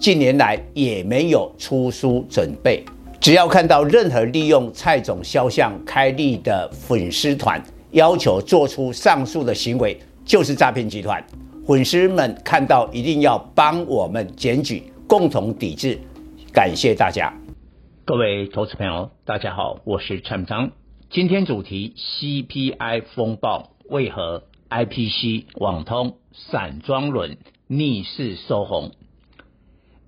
近年来也没有出书准备。只要看到任何利用蔡总肖像开立的粉丝团，要求做出上述的行为，就是诈骗集团。粉丝们看到一定要帮我们检举，共同抵制。感谢大家。各位投资朋友，大家好，我是陈章。今天主题：CPI 风暴为何 IPC、网通、散装轮逆势收红？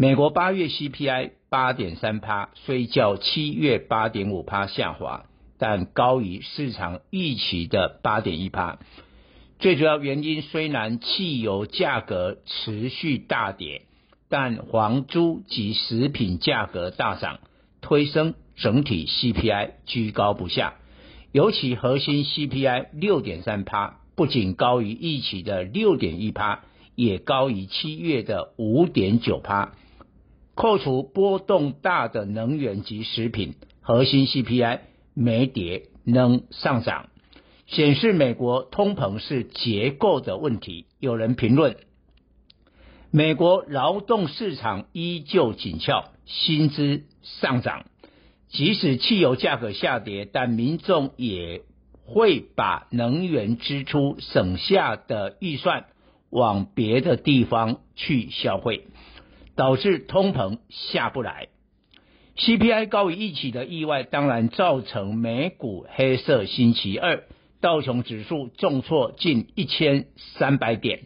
美国八月 CPI 八点三趴，虽较七月八点五趴下滑，但高于市场预期的八点一趴。最主要原因虽然汽油价格持续大跌，但黄猪及食品价格大涨。推升整体 CPI 居高不下，尤其核心 CPI 六点三趴，不仅高于预期的六点一趴，也高于七月的五点九趴。扣除波动大的能源及食品，核心 CPI 没跌，能上涨，显示美国通膨是结构的问题。有人评论，美国劳动市场依旧紧俏，薪资上涨，即使汽油价格下跌，但民众也会把能源支出省下的预算往别的地方去消费，导致通膨下不来。CPI 高于预期的意外，当然造成美股黑色星期二，道琼指数重挫近一千三百点，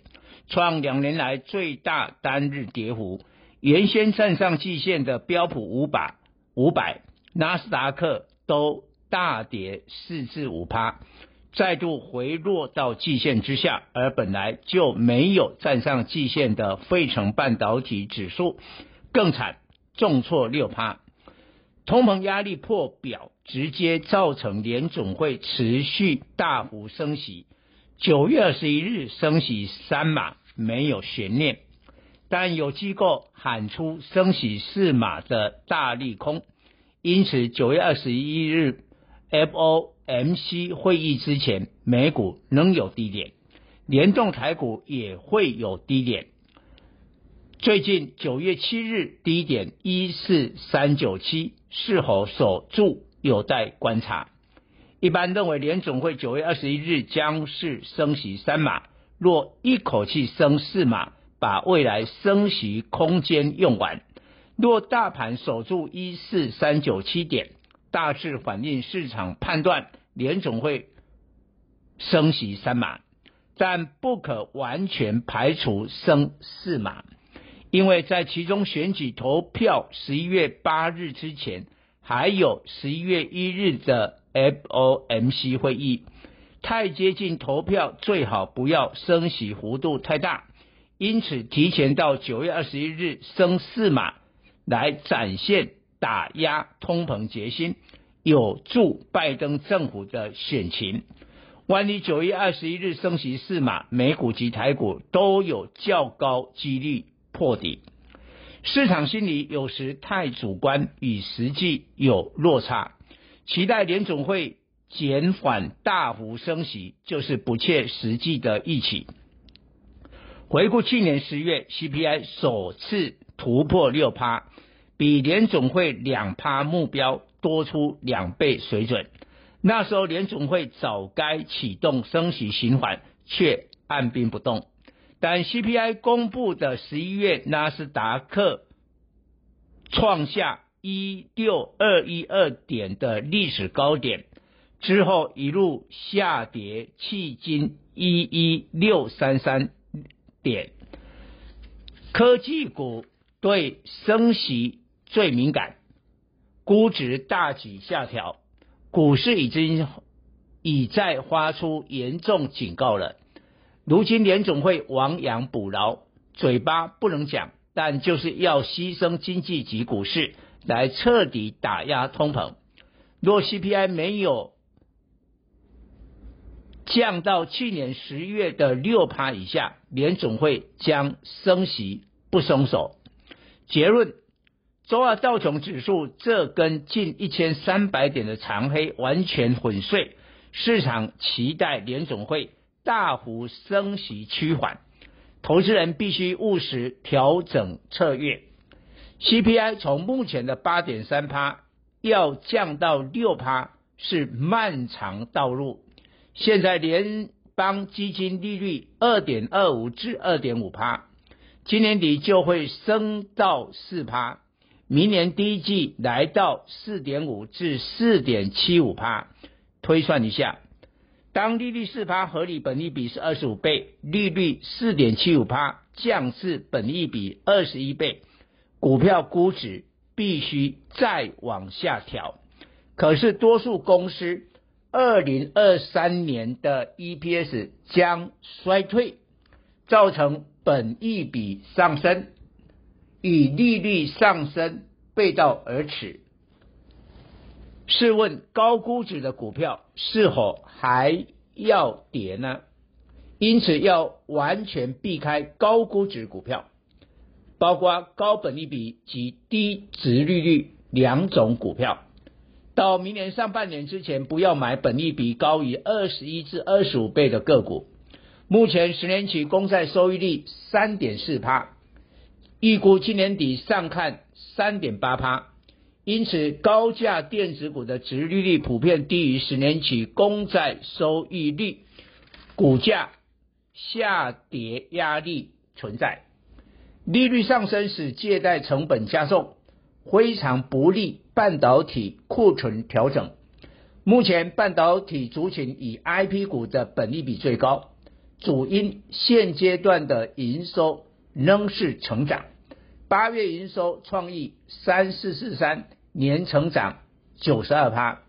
创两年来最大单日跌幅。原先站上季线的标普五百、五百、纳斯达克都大跌四至五趴，再度回落到季线之下。而本来就没有站上季线的费城半导体指数更惨，重挫六趴。通膨压力破表，直接造成联总会持续大幅升息。九月二十一日升息三码，没有悬念。但有机构喊出升息四码的大利空，因此九月二十一日 FOMC 会议之前，美股仍有低点，联动台股也会有低点。最近九月七日低点一四三九七是否守住，有待观察。一般认为，联总会九月二十一日将是升息三码，若一口气升四码。把未来升息空间用完，若大盘守住一四三九七点，大致反映市场判断联总会升息三码，但不可完全排除升四码，因为在其中选举投票十一月八日之前，还有十一月一日的 FOMC 会议，太接近投票，最好不要升息幅度太大。因此，提前到九月二十一日升四码，来展现打压通膨决心，有助拜登政府的选情。万一九月二十一日升息四码，美股及台股都有较高几率破底。市场心理有时太主观，与实际有落差。期待联总会减缓大幅升息，就是不切实际的预期。回顾去年十月，CPI 首次突破六趴，比联总会两趴目标多出两倍水准。那时候联总会早该启动升息循环，却按兵不动。但 CPI 公布的十一月，纳斯达克创下一六二一二点的历史高点，之后一路下跌，迄今一一六三三。点，科技股对升息最敏感，估值大举下调，股市已经已在发出严重警告了。如今联总会亡羊补牢，嘴巴不能讲，但就是要牺牲经济及股市来彻底打压通膨。若 CPI 没有降到去年十月的六趴以下，联总会将升息不松手。结论：周二道琼指数这根近一千三百点的长黑完全粉碎，市场期待联总会大幅升息趋缓，投资人必须务实调整策略。CPI 从目前的八点三趴要降到六趴是漫长道路。现在联邦基金利率二点二五至二点五趴，今年底就会升到四趴，明年第一季来到四点五至四点七五趴。推算一下，当利率四趴，合理本益比是二十五倍，利率四点七五趴，降至本益比二十一倍，股票估值必须再往下调。可是多数公司。二零二三年的 EPS 将衰退，造成本益比上升，与利率上升背道而驰。试问高估值的股票是否还要跌呢？因此要完全避开高估值股票，包括高本利比及低值利率两种股票。到明年上半年之前，不要买本利比高于二十一至二十五倍的个股。目前十年期公债收益率三点四趴，预估今年底上看三点八趴。因此，高价电子股的殖利率普遍低于十年期公债收益率，股价下跌压力存在。利率上升使借贷成本加重。非常不利半导体库存调整。目前半导体族群以 IP 股的本利比最高，主因现阶段的营收仍是成长。八月营收创意三四四三年成长九十二趴，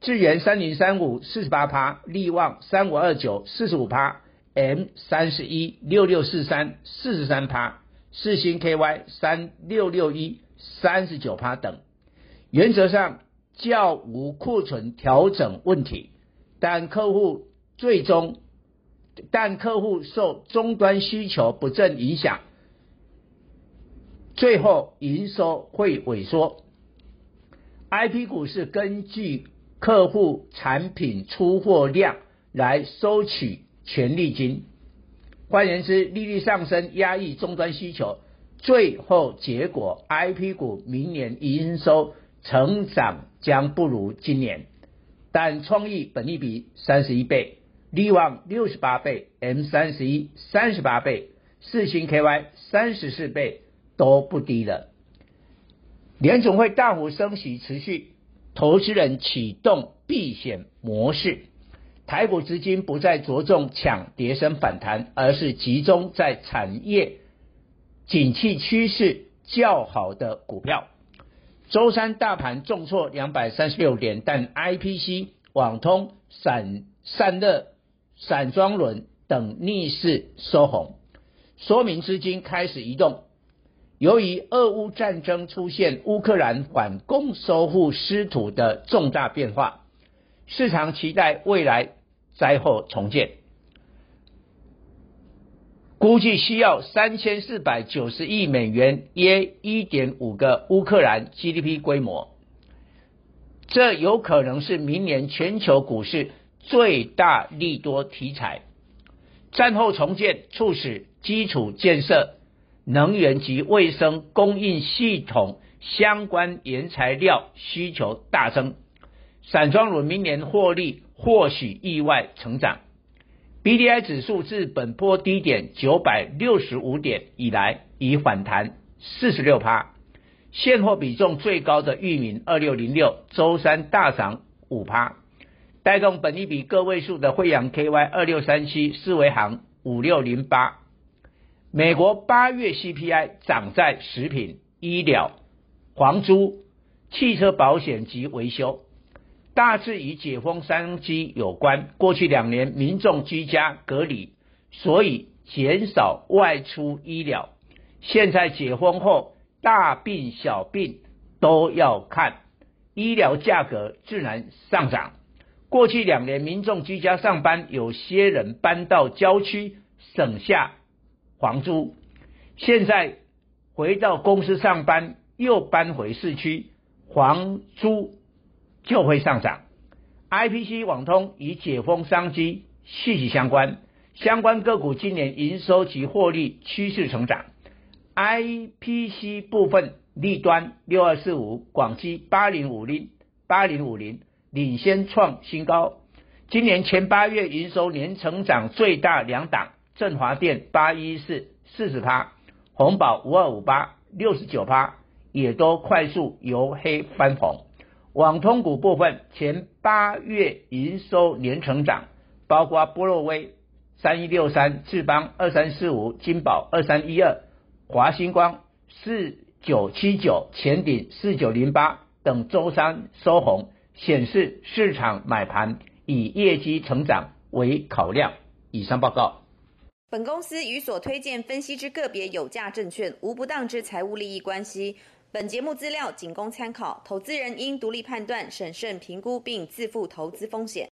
智源三零三五四十八趴，力旺三五二九四十五趴，M 三十一六六四三四十三趴，世星 KY 三六六一。三十九趴等，原则上较无库存调整问题，但客户最终，但客户受终端需求不振影响，最后营收会萎缩。IP 股是根据客户产品出货量来收取权利金，换言之，利率上升压抑终端需求。最后结果，IP 股明年营收成长将不如今年，但创意本利比三十一倍，力旺六十八倍，M 三十一三十八倍，四星 KY 三十四倍都不低了。联总会大幅升息持续，投资人启动避险模式，台股资金不再着重抢跌升反弹，而是集中在产业。景气趋势较好的股票，周三大盘重挫两百三十六点，但 IPC、网通、散散热、散装轮等逆势收红，说明资金开始移动。由于俄乌战争出现乌克兰反攻收复失土的重大变化，市场期待未来灾后重建。估计需要三千四百九十亿美元，约一点五个乌克兰 GDP 规模。这有可能是明年全球股市最大利多题材。战后重建促使基础建设、能源及卫生供应系统相关原材料需求大增，散装轮明年获利或许意外成长。B D I 指数自本波低点九百六十五点以来，已反弹四十六趴。现货比重最高的裕民二六零六，周三大涨五趴，带动本益比个位数的惠阳 K Y 二六三七，四维航五六零八。美国八月 C P I 涨在食品、医疗、房租、汽车保险及维修。大致与解封商机有关。过去两年民众居家隔离，所以减少外出医疗。现在解封后，大病小病都要看，医疗价格自然上涨。过去两年，民众居家上班，有些人搬到郊区省下房租，现在回到公司上班，又搬回市区，房租就会上涨。IPC 网通与解封商机息息相关，相关个股今年营收及获利趋势成长。IPC 部分利端六二四五，广西八零五零八零五零领先创新高。今年前八月营收年成长最大两档，振华电八一四四十趴，宏宝五二五八六十九趴，也都快速由黑翻红。网通股部分，前八月营收年成长，包括波洛威三一六三、智邦二三四五、金宝二三一二、华星光四九七九、前顶四九零八等周三收红，显示市场买盘以业绩成长为考量。以上报告。本公司与所推荐分析之个别有价证券无不当之财务利益关系。本节目资料仅供参考，投资人应独立判断、审慎评估并自负投资风险。